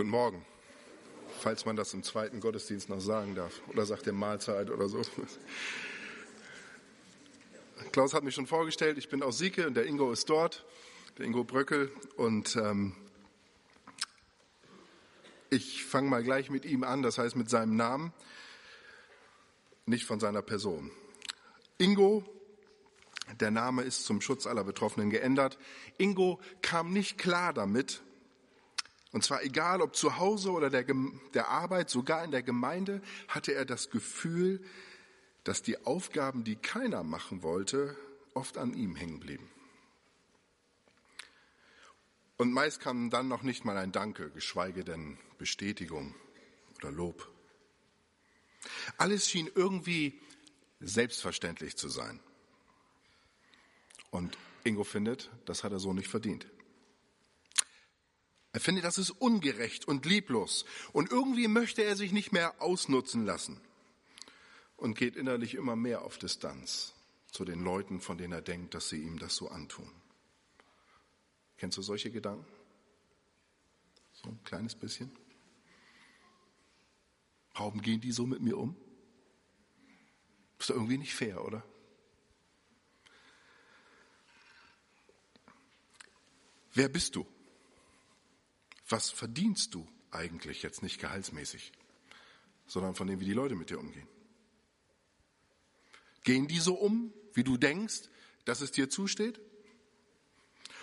Guten Morgen, falls man das im zweiten Gottesdienst noch sagen darf. Oder sagt der Mahlzeit oder so. Klaus hat mich schon vorgestellt, ich bin aus Sieke und der Ingo ist dort, der Ingo Bröckel. Und ähm, ich fange mal gleich mit ihm an, das heißt mit seinem Namen, nicht von seiner Person. Ingo, der Name ist zum Schutz aller Betroffenen geändert. Ingo kam nicht klar damit, und zwar egal ob zu Hause oder der, der Arbeit, sogar in der Gemeinde, hatte er das Gefühl, dass die Aufgaben, die keiner machen wollte, oft an ihm hängen blieben. Und meist kam dann noch nicht mal ein Danke, geschweige denn Bestätigung oder Lob. Alles schien irgendwie selbstverständlich zu sein. Und Ingo findet, das hat er so nicht verdient. Er findet, das ist ungerecht und lieblos. Und irgendwie möchte er sich nicht mehr ausnutzen lassen und geht innerlich immer mehr auf Distanz zu den Leuten, von denen er denkt, dass sie ihm das so antun. Kennst du solche Gedanken? So ein kleines bisschen. Warum gehen die so mit mir um? Ist doch irgendwie nicht fair, oder? Wer bist du? Was verdienst du eigentlich jetzt nicht gehaltsmäßig, sondern von dem, wie die Leute mit dir umgehen? Gehen die so um, wie du denkst, dass es dir zusteht?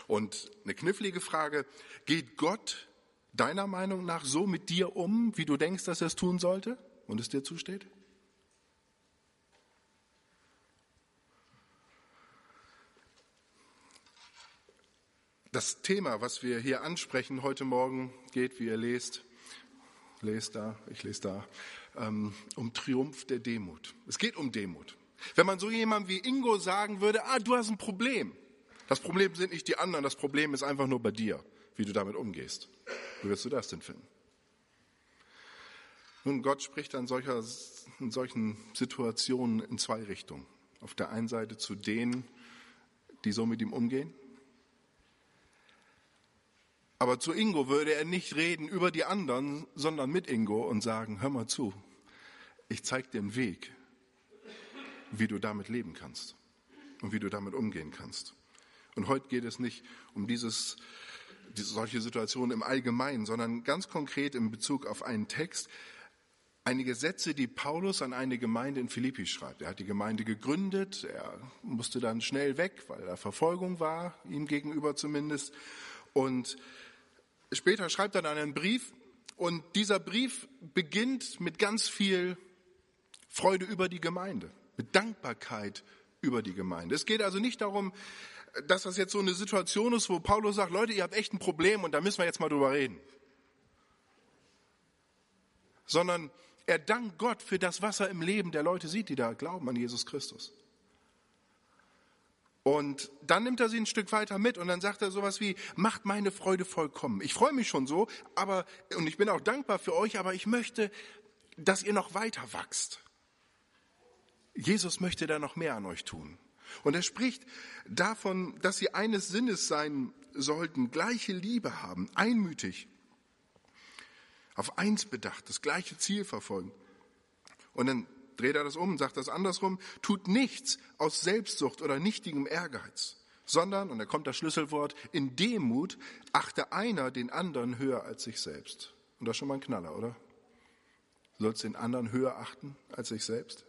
Und eine knifflige Frage, geht Gott deiner Meinung nach so mit dir um, wie du denkst, dass er es tun sollte und es dir zusteht? Das Thema, was wir hier ansprechen heute Morgen, geht, wie ihr lest, lest da, ich lese da, ähm, um Triumph der Demut. Es geht um Demut. Wenn man so jemandem wie Ingo sagen würde, ah, du hast ein Problem. Das Problem sind nicht die anderen, das Problem ist einfach nur bei dir, wie du damit umgehst. Wie würdest du das denn finden? Nun, Gott spricht an solcher, in solchen Situationen in zwei Richtungen. Auf der einen Seite zu denen, die so mit ihm umgehen, aber zu Ingo würde er nicht reden über die anderen, sondern mit Ingo und sagen, hör mal zu, ich zeige dir einen Weg, wie du damit leben kannst und wie du damit umgehen kannst. Und heute geht es nicht um dieses, diese, solche Situationen im Allgemeinen, sondern ganz konkret in Bezug auf einen Text, einige Sätze, die Paulus an eine Gemeinde in Philippi schreibt. Er hat die Gemeinde gegründet, er musste dann schnell weg, weil da Verfolgung war, ihm gegenüber zumindest. Und Später schreibt er dann einen Brief und dieser Brief beginnt mit ganz viel Freude über die Gemeinde, mit Dankbarkeit über die Gemeinde. Es geht also nicht darum, dass das jetzt so eine Situation ist, wo Paulus sagt, Leute, ihr habt echt ein Problem und da müssen wir jetzt mal drüber reden. Sondern er dankt Gott für das, was er im Leben der Leute sieht, die da glauben an Jesus Christus. Und dann nimmt er sie ein Stück weiter mit und dann sagt er sowas wie, macht meine Freude vollkommen. Ich freue mich schon so, aber, und ich bin auch dankbar für euch, aber ich möchte, dass ihr noch weiter wachst. Jesus möchte da noch mehr an euch tun. Und er spricht davon, dass sie eines Sinnes sein sollten, gleiche Liebe haben, einmütig, auf eins bedacht, das gleiche Ziel verfolgen. Und dann dreht er das um sagt das andersrum, tut nichts aus Selbstsucht oder nichtigem Ehrgeiz, sondern, und da kommt das Schlüsselwort, in Demut achte einer den anderen höher als sich selbst. Und das ist schon mal ein Knaller, oder? Du sollst den anderen höher achten als sich selbst?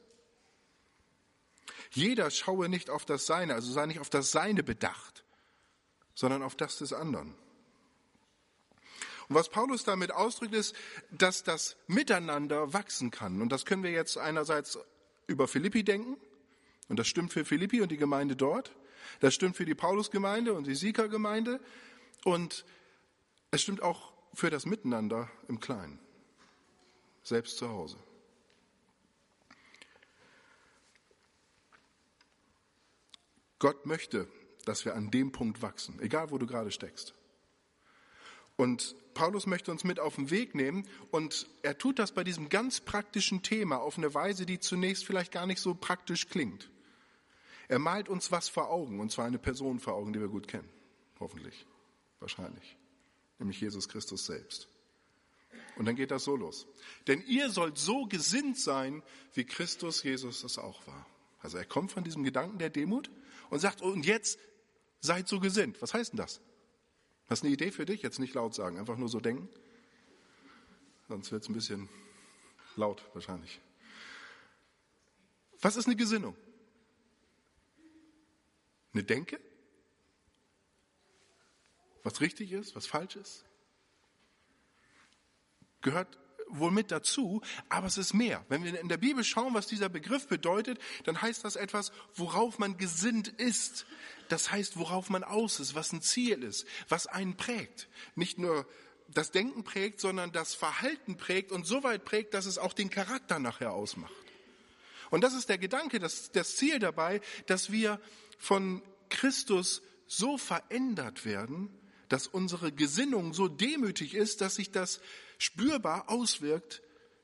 Jeder schaue nicht auf das Seine, also sei nicht auf das Seine bedacht, sondern auf das des anderen. Und was Paulus damit ausdrückt, ist, dass das Miteinander wachsen kann. Und das können wir jetzt einerseits über Philippi denken. Und das stimmt für Philippi und die Gemeinde dort. Das stimmt für die Paulusgemeinde und die Siegergemeinde. Und es stimmt auch für das Miteinander im Kleinen. Selbst zu Hause. Gott möchte, dass wir an dem Punkt wachsen, egal wo du gerade steckst. Und Paulus möchte uns mit auf den Weg nehmen und er tut das bei diesem ganz praktischen Thema auf eine Weise, die zunächst vielleicht gar nicht so praktisch klingt. Er malt uns was vor Augen, und zwar eine Person vor Augen, die wir gut kennen. Hoffentlich. Wahrscheinlich. Nämlich Jesus Christus selbst. Und dann geht das so los. Denn ihr sollt so gesinnt sein, wie Christus Jesus das auch war. Also er kommt von diesem Gedanken der Demut und sagt, und jetzt seid so gesinnt. Was heißt denn das? Hast du eine Idee für dich? Jetzt nicht laut sagen, einfach nur so denken. Sonst wird es ein bisschen laut wahrscheinlich. Was ist eine Gesinnung? Eine Denke? Was richtig ist, was falsch ist? Gehört wohl mit dazu, aber es ist mehr. Wenn wir in der Bibel schauen, was dieser Begriff bedeutet, dann heißt das etwas, worauf man gesinnt ist. Das heißt, worauf man aus ist, was ein Ziel ist, was einen prägt. Nicht nur das Denken prägt, sondern das Verhalten prägt und so weit prägt, dass es auch den Charakter nachher ausmacht. Und das ist der Gedanke, das, das Ziel dabei, dass wir von Christus so verändert werden, dass unsere Gesinnung so demütig ist, dass sich das spürbar auswirkt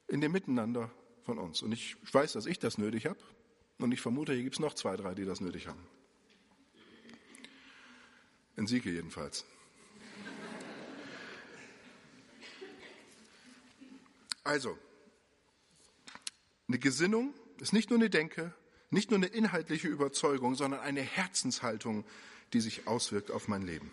in dem Miteinander von uns. Und ich weiß, dass ich das nötig habe. Und ich vermute, hier gibt es noch zwei, drei, die das nötig haben. In Sieke jedenfalls. Also, eine Gesinnung ist nicht nur eine Denke, nicht nur eine inhaltliche Überzeugung, sondern eine Herzenshaltung, die sich auswirkt auf mein Leben.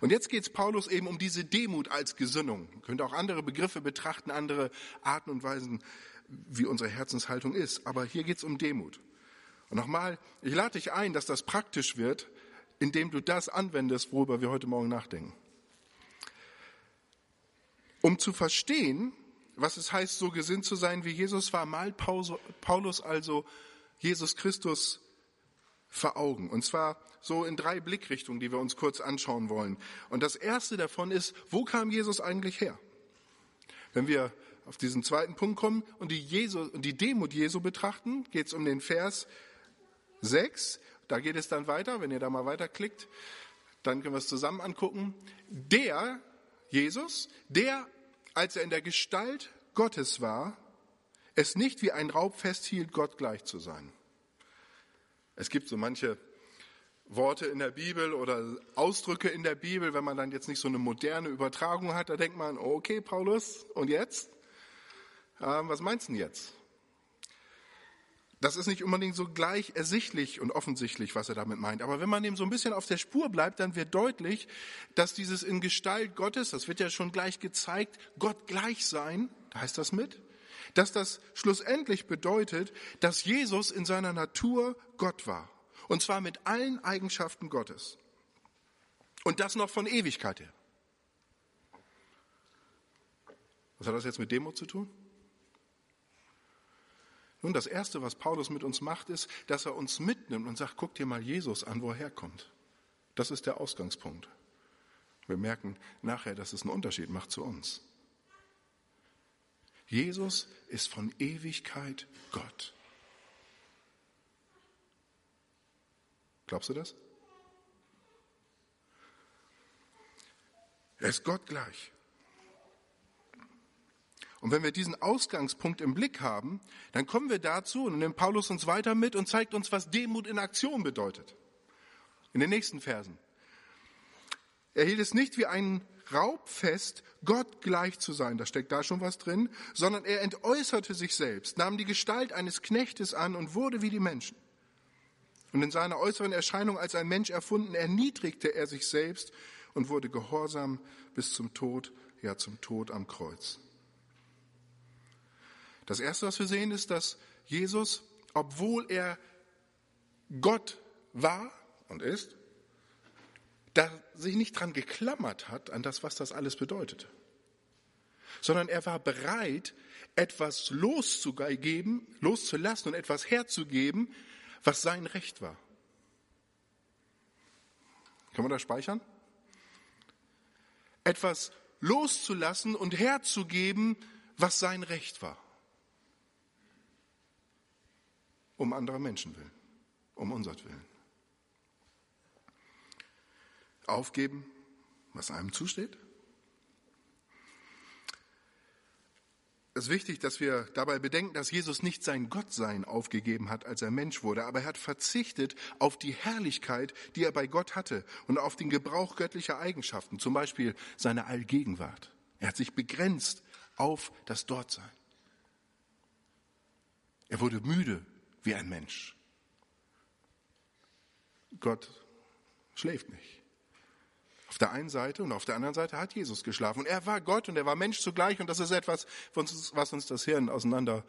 Und jetzt geht es Paulus eben um diese Demut als Gesinnung. Man könnte auch andere Begriffe betrachten, andere Arten und Weisen, wie unsere Herzenshaltung ist. Aber hier geht es um Demut. Und nochmal, ich lade dich ein, dass das praktisch wird, indem du das anwendest, worüber wir heute Morgen nachdenken. Um zu verstehen, was es heißt, so gesinnt zu sein wie Jesus war, malt Paulus also Jesus Christus vor Augen. Und zwar so in drei Blickrichtungen, die wir uns kurz anschauen wollen. Und das erste davon ist, wo kam Jesus eigentlich her? Wenn wir auf diesen zweiten Punkt kommen und die, Jesu, und die Demut Jesu betrachten, geht es um den Vers 6. Da geht es dann weiter, wenn ihr da mal weiterklickt, dann können wir es zusammen angucken. Der, Jesus, der, als er in der Gestalt Gottes war, es nicht wie ein Raub festhielt, Gott gleich zu sein. Es gibt so manche Worte in der Bibel oder Ausdrücke in der Bibel, wenn man dann jetzt nicht so eine moderne Übertragung hat, da denkt man, okay, Paulus, und jetzt? Ähm, was meinst du denn jetzt? Das ist nicht unbedingt so gleich ersichtlich und offensichtlich, was er damit meint. Aber wenn man dem so ein bisschen auf der Spur bleibt, dann wird deutlich, dass dieses in Gestalt Gottes, das wird ja schon gleich gezeigt, Gott gleich sein, da heißt das mit, dass das schlussendlich bedeutet, dass Jesus in seiner Natur Gott war. Und zwar mit allen Eigenschaften Gottes. Und das noch von Ewigkeit her. Was hat das jetzt mit Demut zu tun? Nun, das Erste, was Paulus mit uns macht, ist, dass er uns mitnimmt und sagt, guck dir mal Jesus an, wo er herkommt. Das ist der Ausgangspunkt. Wir merken nachher, dass es einen Unterschied macht zu uns. Jesus ist von Ewigkeit Gott. Glaubst du das? Er ist Gott gleich. Und wenn wir diesen Ausgangspunkt im Blick haben, dann kommen wir dazu und nimmt Paulus uns weiter mit und zeigt uns, was Demut in Aktion bedeutet. In den nächsten Versen. Er hielt es nicht wie einen Raub fest, Gott gleich zu sein, da steckt da schon was drin, sondern er entäußerte sich selbst, nahm die Gestalt eines Knechtes an und wurde wie die Menschen. Und in seiner äußeren Erscheinung als ein Mensch erfunden, erniedrigte er sich selbst und wurde gehorsam bis zum Tod, ja zum Tod am Kreuz. Das Erste, was wir sehen, ist, dass Jesus, obwohl er Gott war und ist, da sich nicht dran geklammert hat an das, was das alles bedeutet, sondern er war bereit, etwas loszugeben, loszulassen und etwas herzugeben, was sein Recht war. Kann man das speichern? Etwas loszulassen und herzugeben, was sein Recht war. Um anderer Menschen willen, um unser Willen. Aufgeben, was einem zusteht Es ist wichtig, dass wir dabei bedenken, dass Jesus nicht sein Gottsein aufgegeben hat, als er Mensch wurde, aber er hat verzichtet auf die Herrlichkeit, die er bei Gott hatte und auf den Gebrauch göttlicher Eigenschaften, zum Beispiel seine Allgegenwart. Er hat sich begrenzt auf das Dortsein. Er wurde müde wie ein Mensch. Gott schläft nicht. Auf der einen Seite und auf der anderen Seite hat Jesus geschlafen. Und er war Gott und er war Mensch zugleich. Und das ist etwas, was uns das Hirn auseinander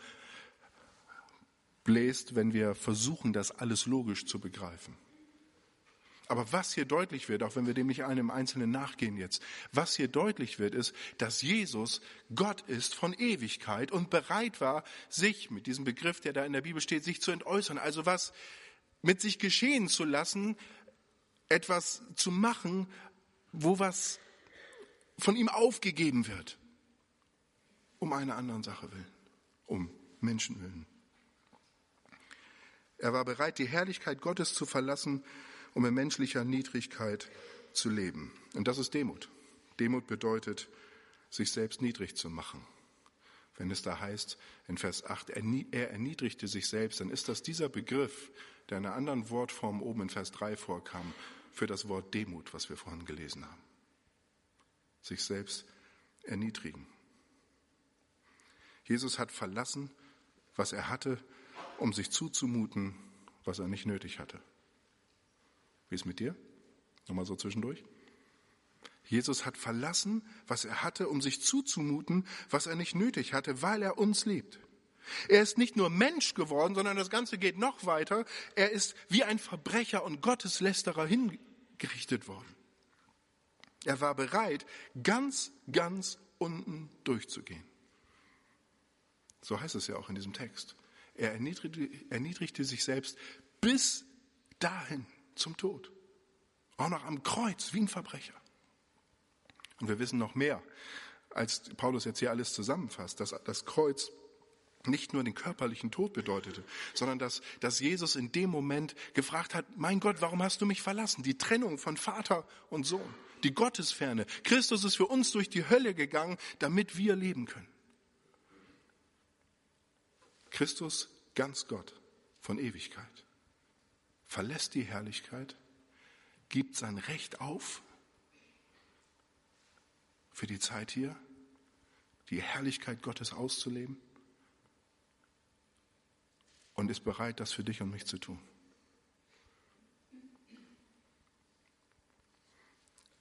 bläst, wenn wir versuchen, das alles logisch zu begreifen. Aber was hier deutlich wird, auch wenn wir dem nicht einem Einzelnen nachgehen jetzt, was hier deutlich wird, ist, dass Jesus Gott ist von Ewigkeit und bereit war, sich mit diesem Begriff, der da in der Bibel steht, sich zu entäußern. Also was mit sich geschehen zu lassen, etwas zu machen, wo was von ihm aufgegeben wird, um einer anderen Sache willen, um Menschen willen. Er war bereit, die Herrlichkeit Gottes zu verlassen, um in menschlicher Niedrigkeit zu leben. Und das ist Demut. Demut bedeutet, sich selbst niedrig zu machen. Wenn es da heißt in Vers 8, er erniedrigte sich selbst, dann ist das dieser Begriff, der in einer anderen Wortform oben in Vers 3 vorkam, für das Wort Demut, was wir vorhin gelesen haben. Sich selbst erniedrigen. Jesus hat verlassen, was er hatte, um sich zuzumuten, was er nicht nötig hatte. Wie ist mit dir? Nochmal so zwischendurch. Jesus hat verlassen, was er hatte, um sich zuzumuten, was er nicht nötig hatte, weil er uns liebt. Er ist nicht nur Mensch geworden, sondern das Ganze geht noch weiter. Er ist wie ein Verbrecher und Gotteslästerer hingerichtet worden. Er war bereit, ganz, ganz unten durchzugehen. So heißt es ja auch in diesem Text. Er erniedrigte, erniedrigte sich selbst bis dahin zum Tod. Auch noch am Kreuz, wie ein Verbrecher. Und wir wissen noch mehr, als Paulus jetzt hier alles zusammenfasst, dass das Kreuz nicht nur den körperlichen Tod bedeutete, sondern dass, dass Jesus in dem Moment gefragt hat, mein Gott, warum hast du mich verlassen? Die Trennung von Vater und Sohn, die Gottesferne. Christus ist für uns durch die Hölle gegangen, damit wir leben können. Christus, ganz Gott, von Ewigkeit verlässt die Herrlichkeit, gibt sein Recht auf für die Zeit hier, die Herrlichkeit Gottes auszuleben und ist bereit, das für dich und mich zu tun.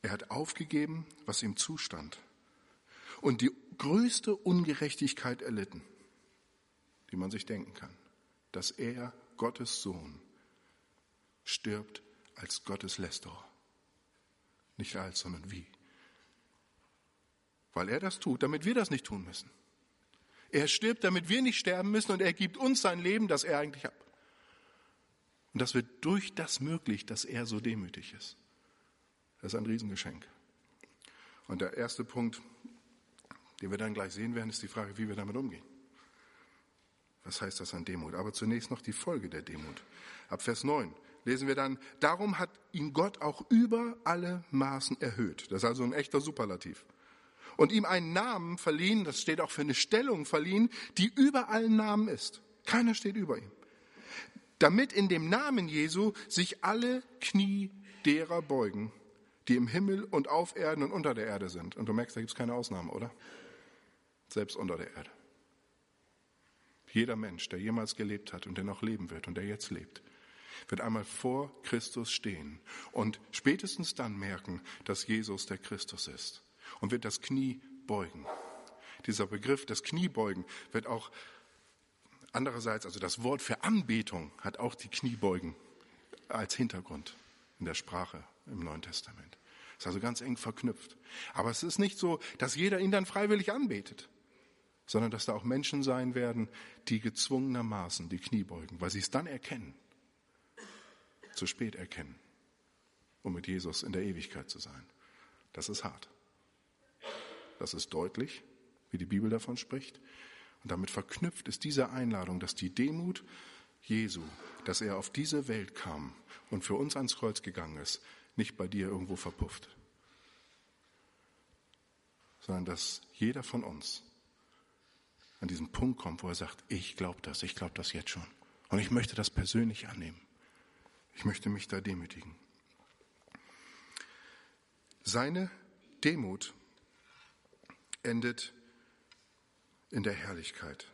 Er hat aufgegeben, was ihm zustand und die größte Ungerechtigkeit erlitten, die man sich denken kann, dass er, Gottes Sohn, stirbt als Gottes Lästerer. Nicht als, sondern wie. Weil er das tut, damit wir das nicht tun müssen. Er stirbt, damit wir nicht sterben müssen und er gibt uns sein Leben, das er eigentlich hat. Und das wird durch das möglich, dass er so demütig ist. Das ist ein Riesengeschenk. Und der erste Punkt, den wir dann gleich sehen werden, ist die Frage, wie wir damit umgehen. Was heißt das an Demut? Aber zunächst noch die Folge der Demut. Ab Vers 9 lesen wir dann, darum hat ihn Gott auch über alle Maßen erhöht. Das ist also ein echter Superlativ. Und ihm einen Namen verliehen, das steht auch für eine Stellung verliehen, die über allen Namen ist. Keiner steht über ihm. Damit in dem Namen Jesu sich alle Knie derer beugen, die im Himmel und auf Erden und unter der Erde sind. Und du merkst, da gibt es keine Ausnahme, oder? Selbst unter der Erde. Jeder Mensch, der jemals gelebt hat und der noch leben wird und der jetzt lebt, wird einmal vor Christus stehen und spätestens dann merken, dass Jesus der Christus ist und wird das Knie beugen. Dieser Begriff des Kniebeugen wird auch andererseits, also das Wort für Anbetung hat auch die Kniebeugen als Hintergrund in der Sprache im Neuen Testament. Ist also ganz eng verknüpft. Aber es ist nicht so, dass jeder ihn dann freiwillig anbetet, sondern dass da auch Menschen sein werden, die gezwungenermaßen die Knie beugen, weil sie es dann erkennen, zu spät erkennen, um mit Jesus in der Ewigkeit zu sein. Das ist hart. Das ist deutlich, wie die Bibel davon spricht. Und damit verknüpft ist diese Einladung, dass die Demut Jesu, dass er auf diese Welt kam und für uns ans Kreuz gegangen ist, nicht bei dir irgendwo verpufft, sondern dass jeder von uns an diesen Punkt kommt, wo er sagt, ich glaube das, ich glaube das jetzt schon. Und ich möchte das persönlich annehmen. Ich möchte mich da demütigen. Seine Demut endet in der Herrlichkeit.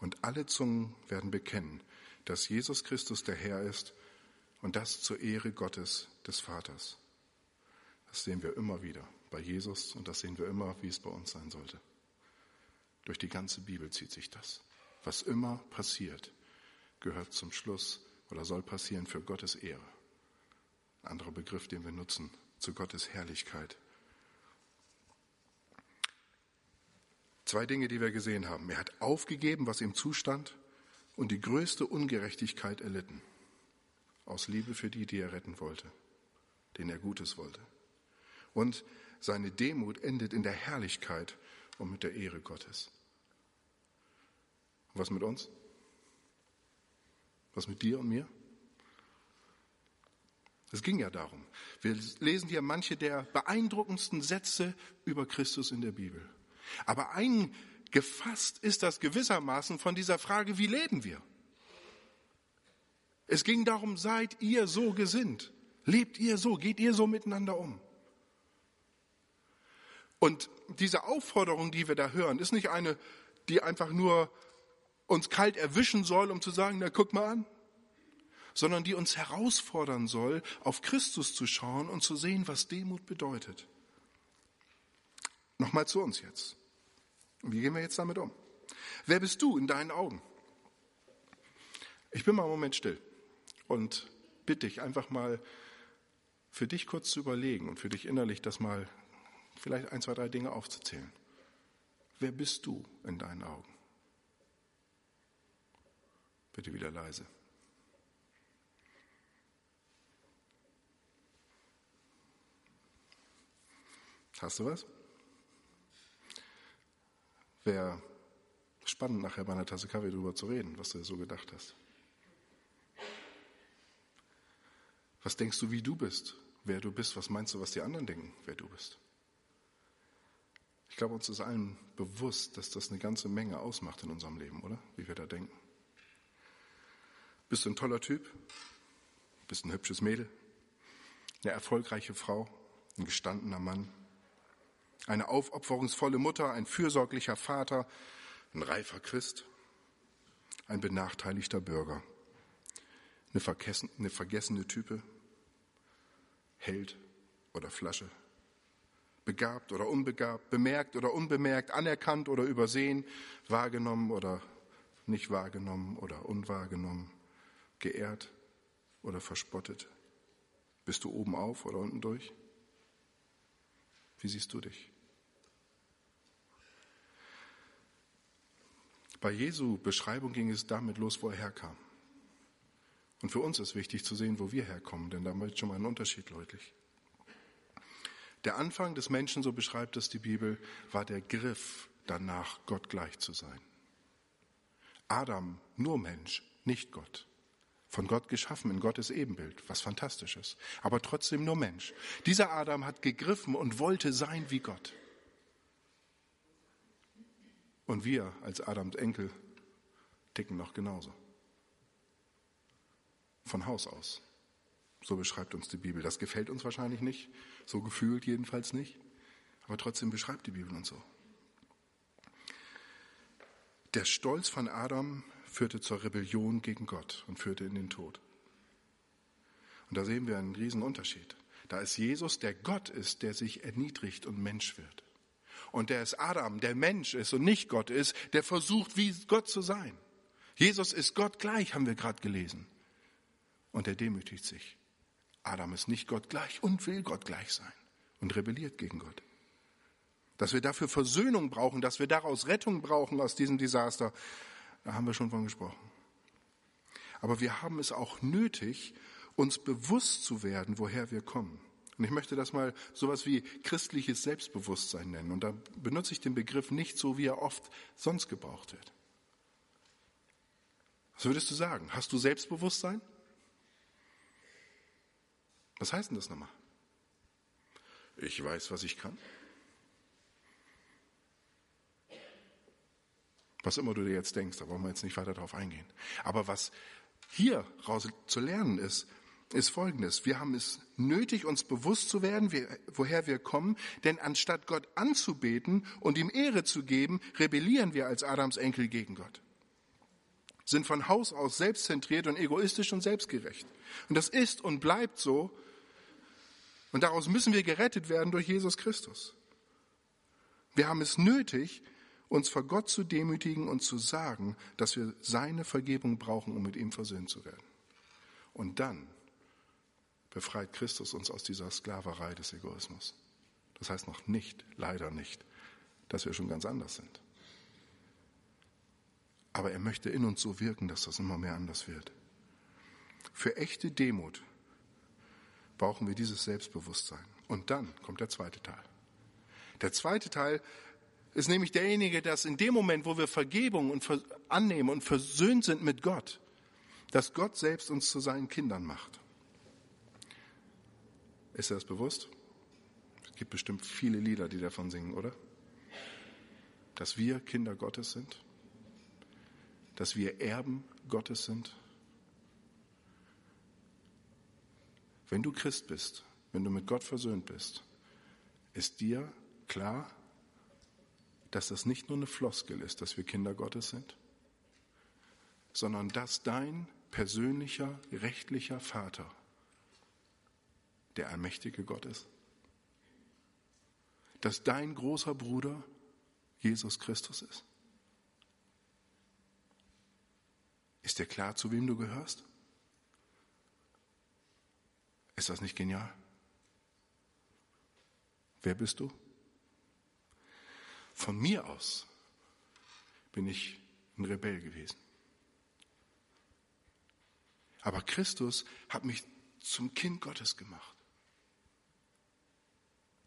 Und alle Zungen werden bekennen, dass Jesus Christus der Herr ist und das zur Ehre Gottes des Vaters. Das sehen wir immer wieder bei Jesus und das sehen wir immer, wie es bei uns sein sollte. Durch die ganze Bibel zieht sich das. Was immer passiert, gehört zum Schluss oder soll passieren für Gottes Ehre. Ein anderer Begriff, den wir nutzen, zu Gottes Herrlichkeit. Zwei Dinge, die wir gesehen haben. Er hat aufgegeben, was ihm zustand, und die größte Ungerechtigkeit erlitten. Aus Liebe für die, die er retten wollte, denen er Gutes wollte. Und seine Demut endet in der Herrlichkeit und mit der Ehre Gottes. Und was mit uns? Was mit dir und mir? Es ging ja darum. Wir lesen hier manche der beeindruckendsten Sätze über Christus in der Bibel. Aber eingefasst ist das gewissermaßen von dieser Frage, wie leben wir? Es ging darum, seid ihr so gesinnt? Lebt ihr so? Geht ihr so miteinander um? Und diese Aufforderung, die wir da hören, ist nicht eine, die einfach nur uns kalt erwischen soll, um zu sagen, na guck mal an, sondern die uns herausfordern soll, auf Christus zu schauen und zu sehen, was Demut bedeutet. Nochmal zu uns jetzt. Wie gehen wir jetzt damit um? Wer bist du in deinen Augen? Ich bin mal einen Moment still und bitte dich einfach mal für dich kurz zu überlegen und für dich innerlich das mal vielleicht ein, zwei, drei Dinge aufzuzählen. Wer bist du in deinen Augen? Bitte wieder leise. Hast du was? Wäre spannend, nachher bei einer Tasse Kaffee darüber zu reden, was du so gedacht hast. Was denkst du, wie du bist? Wer du bist? Was meinst du, was die anderen denken, wer du bist? Ich glaube, uns ist allen bewusst, dass das eine ganze Menge ausmacht in unserem Leben, oder? Wie wir da denken. Bist du ein toller Typ? Bist du ein hübsches Mädel? Eine erfolgreiche Frau? Ein gestandener Mann? Eine aufopferungsvolle Mutter, ein fürsorglicher Vater, ein reifer Christ, ein benachteiligter Bürger, eine, vergessen, eine vergessene Type, Held oder Flasche, begabt oder unbegabt, bemerkt oder unbemerkt, anerkannt oder übersehen, wahrgenommen oder nicht wahrgenommen oder unwahrgenommen, geehrt oder verspottet. Bist du oben auf oder unten durch? Wie siehst du dich? Bei Jesu Beschreibung ging es damit los, wo er herkam. Und für uns ist wichtig zu sehen, wo wir herkommen, denn da wird schon mal ein Unterschied deutlich. Der Anfang des Menschen, so beschreibt es die Bibel, war der Griff danach, Gott gleich zu sein. Adam, nur Mensch, nicht Gott. Von Gott geschaffen in Gottes Ebenbild, was fantastisch ist. Aber trotzdem nur Mensch. Dieser Adam hat gegriffen und wollte sein wie Gott. Und wir als Adams Enkel ticken noch genauso. Von Haus aus. So beschreibt uns die Bibel. Das gefällt uns wahrscheinlich nicht, so gefühlt jedenfalls nicht, aber trotzdem beschreibt die Bibel uns so. Der Stolz von Adam führte zur Rebellion gegen Gott und führte in den Tod. Und da sehen wir einen riesen Unterschied. Da ist Jesus, der Gott ist, der sich erniedrigt und Mensch wird. Und der ist Adam, der Mensch ist und nicht Gott ist, der versucht, wie Gott zu sein. Jesus ist Gott gleich, haben wir gerade gelesen. Und er demütigt sich. Adam ist nicht Gott gleich und will Gott gleich sein und rebelliert gegen Gott. Dass wir dafür Versöhnung brauchen, dass wir daraus Rettung brauchen aus diesem Desaster, da haben wir schon von gesprochen. Aber wir haben es auch nötig, uns bewusst zu werden, woher wir kommen. Und ich möchte das mal sowas wie christliches Selbstbewusstsein nennen. Und da benutze ich den Begriff nicht so, wie er oft sonst gebraucht wird. Was würdest du sagen? Hast du Selbstbewusstsein? Was heißt denn das nochmal? Ich weiß, was ich kann. Was immer du dir jetzt denkst, da wollen wir jetzt nicht weiter darauf eingehen. Aber was hier raus zu lernen ist, ist folgendes. Wir haben es nötig, uns bewusst zu werden, woher wir kommen, denn anstatt Gott anzubeten und ihm Ehre zu geben, rebellieren wir als Adams Enkel gegen Gott. Sind von Haus aus selbstzentriert und egoistisch und selbstgerecht. Und das ist und bleibt so. Und daraus müssen wir gerettet werden durch Jesus Christus. Wir haben es nötig, uns vor Gott zu demütigen und zu sagen, dass wir seine Vergebung brauchen, um mit ihm versöhnt zu werden. Und dann befreit Christus uns aus dieser Sklaverei des Egoismus. Das heißt noch nicht, leider nicht, dass wir schon ganz anders sind. Aber er möchte in uns so wirken, dass das immer mehr anders wird. Für echte Demut brauchen wir dieses Selbstbewusstsein. Und dann kommt der zweite Teil. Der zweite Teil ist nämlich derjenige, dass in dem Moment, wo wir Vergebung und annehmen und versöhnt sind mit Gott, dass Gott selbst uns zu seinen Kindern macht. Ist dir das bewusst? Es gibt bestimmt viele Lieder, die davon singen, oder? Dass wir Kinder Gottes sind, dass wir Erben Gottes sind. Wenn du Christ bist, wenn du mit Gott versöhnt bist, ist dir klar, dass das nicht nur eine Floskel ist, dass wir Kinder Gottes sind, sondern dass dein persönlicher, rechtlicher Vater der allmächtige Gott ist? Dass dein großer Bruder Jesus Christus ist? Ist dir klar, zu wem du gehörst? Ist das nicht genial? Wer bist du? Von mir aus bin ich ein Rebell gewesen. Aber Christus hat mich zum Kind Gottes gemacht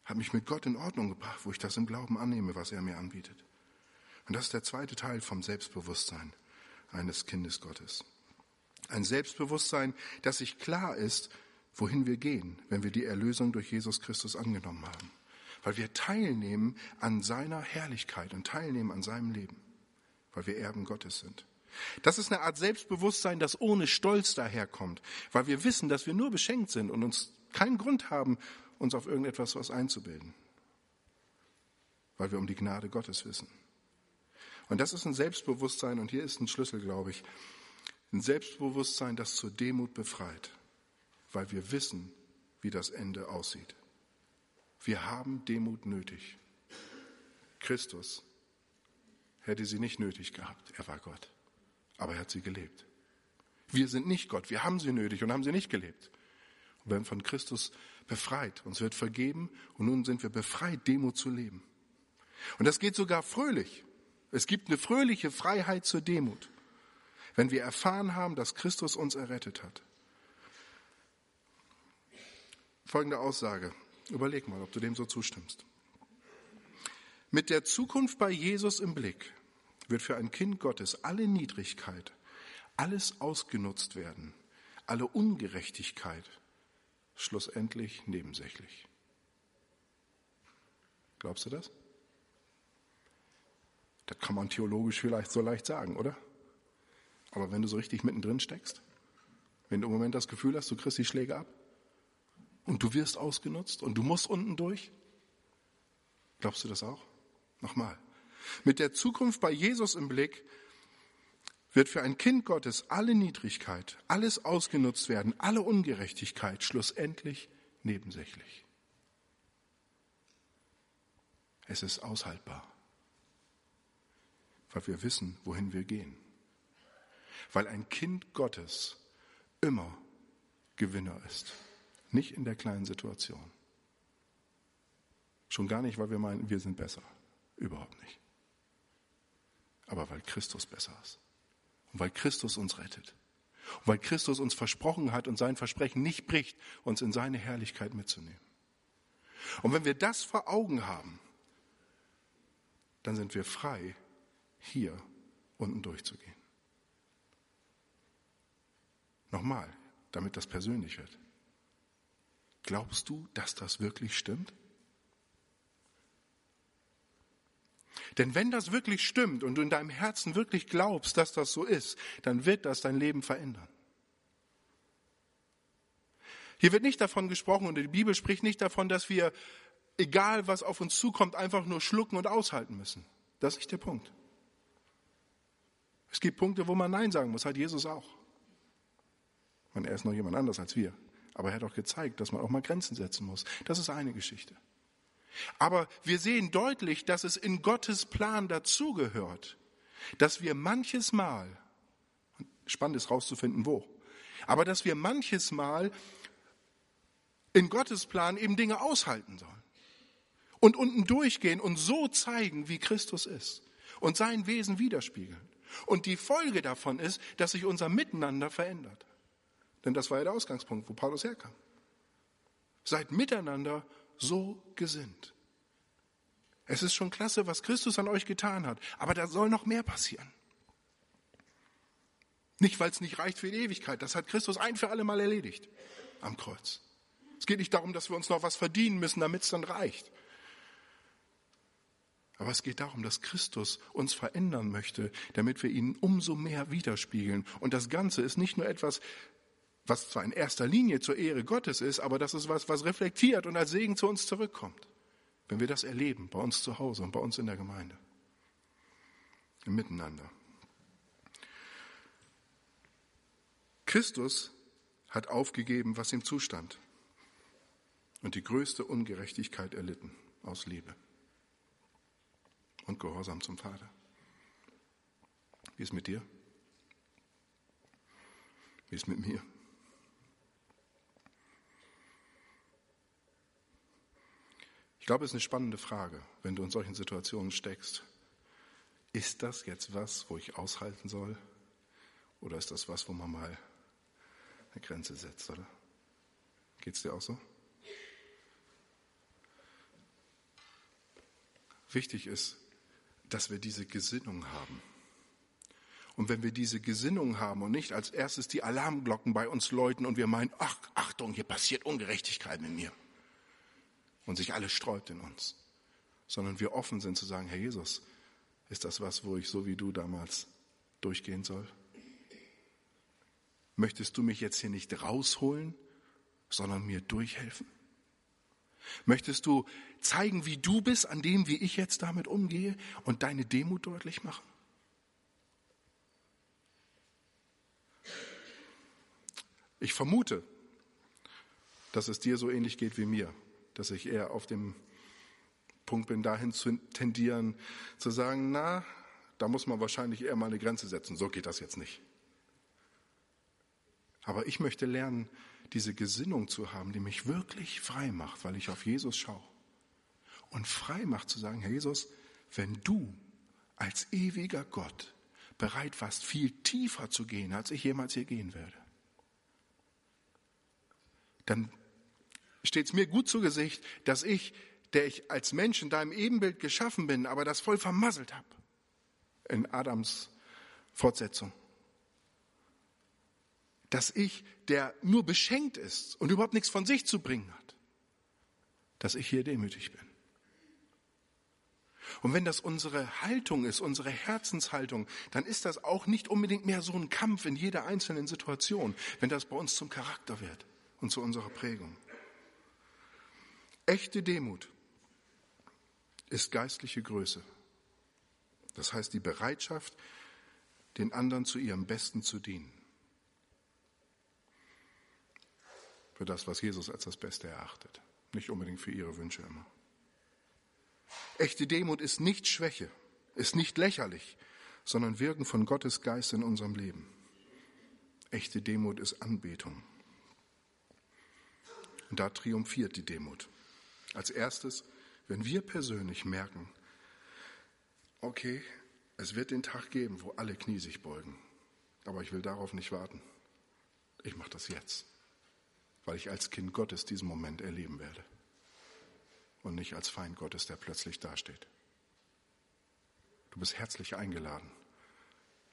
hat mich mit Gott in Ordnung gebracht, wo ich das im Glauben annehme, was er mir anbietet. Und das ist der zweite Teil vom Selbstbewusstsein eines Kindes Gottes. Ein Selbstbewusstsein, das sich klar ist, wohin wir gehen, wenn wir die Erlösung durch Jesus Christus angenommen haben. Weil wir teilnehmen an seiner Herrlichkeit und teilnehmen an seinem Leben. Weil wir Erben Gottes sind. Das ist eine Art Selbstbewusstsein, das ohne Stolz daherkommt. Weil wir wissen, dass wir nur beschenkt sind und uns keinen Grund haben, uns auf irgendetwas was einzubilden, weil wir um die Gnade Gottes wissen. Und das ist ein Selbstbewusstsein, und hier ist ein Schlüssel, glaube ich, ein Selbstbewusstsein, das zur Demut befreit, weil wir wissen, wie das Ende aussieht. Wir haben Demut nötig. Christus hätte sie nicht nötig gehabt. Er war Gott. Aber er hat sie gelebt. Wir sind nicht Gott. Wir haben sie nötig und haben sie nicht gelebt. Und wenn von Christus befreit. Uns wird vergeben und nun sind wir befreit, Demut zu leben. Und das geht sogar fröhlich. Es gibt eine fröhliche Freiheit zur Demut, wenn wir erfahren haben, dass Christus uns errettet hat. Folgende Aussage. Überleg mal, ob du dem so zustimmst. Mit der Zukunft bei Jesus im Blick wird für ein Kind Gottes alle Niedrigkeit, alles ausgenutzt werden, alle Ungerechtigkeit, schlussendlich nebensächlich. Glaubst du das? Das kann man theologisch vielleicht so leicht sagen, oder? Aber wenn du so richtig mittendrin steckst, wenn du im Moment das Gefühl hast, du kriegst die Schläge ab und du wirst ausgenutzt und du musst unten durch, glaubst du das auch? Nochmal. Mit der Zukunft bei Jesus im Blick wird für ein Kind Gottes alle Niedrigkeit, alles ausgenutzt werden, alle Ungerechtigkeit schlussendlich nebensächlich. Es ist aushaltbar, weil wir wissen, wohin wir gehen. Weil ein Kind Gottes immer Gewinner ist, nicht in der kleinen Situation. Schon gar nicht, weil wir meinen, wir sind besser. Überhaupt nicht. Aber weil Christus besser ist. Und weil Christus uns rettet. Und weil Christus uns versprochen hat und sein Versprechen nicht bricht, uns in seine Herrlichkeit mitzunehmen. Und wenn wir das vor Augen haben, dann sind wir frei, hier unten durchzugehen. Nochmal, damit das persönlich wird. Glaubst du, dass das wirklich stimmt? Denn wenn das wirklich stimmt und du in deinem Herzen wirklich glaubst, dass das so ist, dann wird das dein Leben verändern. Hier wird nicht davon gesprochen und die Bibel spricht nicht davon, dass wir, egal was auf uns zukommt, einfach nur schlucken und aushalten müssen. Das ist nicht der Punkt. Es gibt Punkte, wo man Nein sagen muss, hat Jesus auch. Und er ist noch jemand anders als wir. Aber er hat auch gezeigt, dass man auch mal Grenzen setzen muss. Das ist eine Geschichte. Aber wir sehen deutlich, dass es in Gottes Plan dazugehört, dass wir manches Mal, spannend ist rauszufinden, wo, aber dass wir manches Mal in Gottes Plan eben Dinge aushalten sollen und unten durchgehen und so zeigen, wie Christus ist und sein Wesen widerspiegeln. Und die Folge davon ist, dass sich unser Miteinander verändert. Denn das war ja der Ausgangspunkt, wo Paulus herkam. Seid miteinander so gesinnt. Es ist schon klasse, was Christus an euch getan hat, aber da soll noch mehr passieren. Nicht, weil es nicht reicht für die Ewigkeit, das hat Christus ein für alle Mal erledigt am Kreuz. Es geht nicht darum, dass wir uns noch was verdienen müssen, damit es dann reicht. Aber es geht darum, dass Christus uns verändern möchte, damit wir ihn umso mehr widerspiegeln. Und das Ganze ist nicht nur etwas, was zwar in erster Linie zur Ehre Gottes ist, aber das ist was, was reflektiert und als Segen zu uns zurückkommt. Wenn wir das erleben, bei uns zu Hause und bei uns in der Gemeinde. Im Miteinander. Christus hat aufgegeben, was ihm zustand und die größte Ungerechtigkeit erlitten aus Liebe und Gehorsam zum Vater. Wie ist mit dir? Wie ist mit mir? Ich glaube, es ist eine spannende Frage, wenn du in solchen Situationen steckst. Ist das jetzt was, wo ich aushalten soll? Oder ist das was, wo man mal eine Grenze setzt, oder? Geht es dir auch so? Wichtig ist, dass wir diese Gesinnung haben. Und wenn wir diese Gesinnung haben und nicht als erstes die Alarmglocken bei uns läuten und wir meinen, ach, Achtung, hier passiert Ungerechtigkeit mit mir und sich alles sträubt in uns, sondern wir offen sind zu sagen, Herr Jesus, ist das was, wo ich so wie du damals durchgehen soll? Möchtest du mich jetzt hier nicht rausholen, sondern mir durchhelfen? Möchtest du zeigen, wie du bist, an dem, wie ich jetzt damit umgehe und deine Demut deutlich machen? Ich vermute, dass es dir so ähnlich geht wie mir, dass ich eher auf dem Punkt bin, dahin zu tendieren, zu sagen, na, da muss man wahrscheinlich eher mal eine Grenze setzen. So geht das jetzt nicht. Aber ich möchte lernen, diese Gesinnung zu haben, die mich wirklich frei macht, weil ich auf Jesus schaue. Und frei macht zu sagen, Herr Jesus, wenn du als ewiger Gott bereit warst, viel tiefer zu gehen, als ich jemals hier gehen werde, dann steht es mir gut zu Gesicht, dass ich, der ich als Mensch in deinem Ebenbild geschaffen bin, aber das voll vermasselt habe in Adams Fortsetzung dass ich, der nur beschenkt ist und überhaupt nichts von sich zu bringen hat, dass ich hier demütig bin. Und wenn das unsere Haltung ist, unsere Herzenshaltung, dann ist das auch nicht unbedingt mehr so ein Kampf in jeder einzelnen Situation, wenn das bei uns zum Charakter wird und zu unserer Prägung. Echte Demut ist geistliche Größe. Das heißt die Bereitschaft, den anderen zu ihrem Besten zu dienen. für das, was Jesus als das Beste erachtet, nicht unbedingt für ihre Wünsche immer. Echte Demut ist nicht Schwäche, ist nicht lächerlich, sondern Wirken von Gottes Geist in unserem Leben. Echte Demut ist Anbetung. Und da triumphiert die Demut. Als erstes, wenn wir persönlich merken, okay, es wird den Tag geben, wo alle Knie sich beugen, aber ich will darauf nicht warten. Ich mache das jetzt weil ich als Kind Gottes diesen Moment erleben werde und nicht als Feind Gottes, der plötzlich dasteht. Du bist herzlich eingeladen,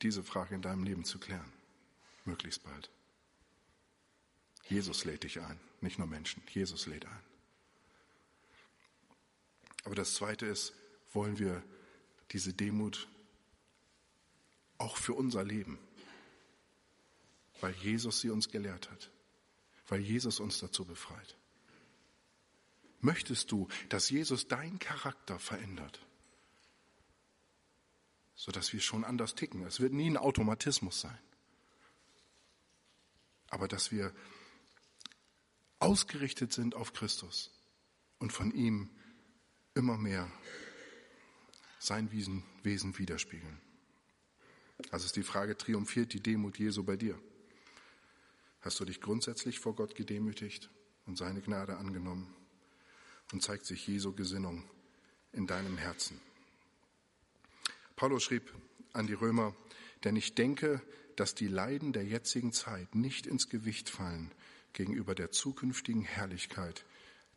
diese Frage in deinem Leben zu klären, möglichst bald. Jesus lädt dich ein, nicht nur Menschen, Jesus lädt ein. Aber das Zweite ist, wollen wir diese Demut auch für unser Leben, weil Jesus sie uns gelehrt hat weil Jesus uns dazu befreit. Möchtest du, dass Jesus deinen Charakter verändert? Sodass wir schon anders ticken. Es wird nie ein Automatismus sein. Aber dass wir ausgerichtet sind auf Christus und von ihm immer mehr sein Wesen widerspiegeln. Also ist die Frage, triumphiert die Demut Jesu bei dir? Hast du dich grundsätzlich vor Gott gedemütigt und seine Gnade angenommen? Und zeigt sich Jesu Gesinnung in deinem Herzen? Paulus schrieb an die Römer, denn ich denke, dass die Leiden der jetzigen Zeit nicht ins Gewicht fallen gegenüber der zukünftigen Herrlichkeit,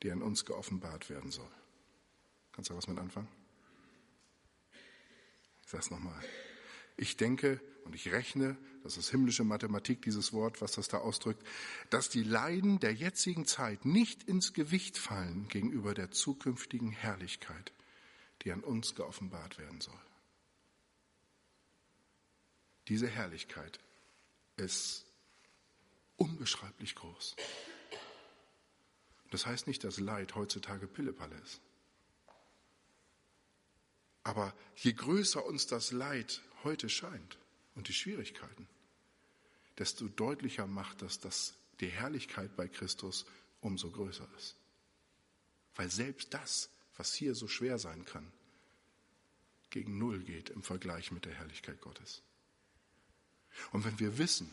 die an uns geoffenbart werden soll. Kannst du was mit anfangen? Ich sage es nochmal. Ich denke und ich rechne, das ist himmlische Mathematik, dieses Wort, was das da ausdrückt, dass die Leiden der jetzigen Zeit nicht ins Gewicht fallen gegenüber der zukünftigen Herrlichkeit, die an uns geoffenbart werden soll. Diese Herrlichkeit ist unbeschreiblich groß. Das heißt nicht, dass Leid heutzutage Pillepalle ist. Aber je größer uns das Leid heute scheint und die Schwierigkeiten, desto deutlicher macht das, dass die Herrlichkeit bei Christus umso größer ist. Weil selbst das, was hier so schwer sein kann, gegen Null geht im Vergleich mit der Herrlichkeit Gottes. Und wenn wir wissen,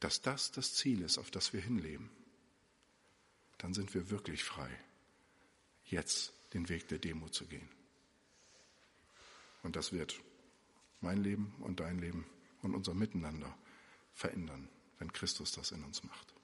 dass das das Ziel ist, auf das wir hinleben, dann sind wir wirklich frei, jetzt den Weg der Demut zu gehen. Und das wird mein Leben und dein Leben und unser Miteinander verändern, wenn Christus das in uns macht.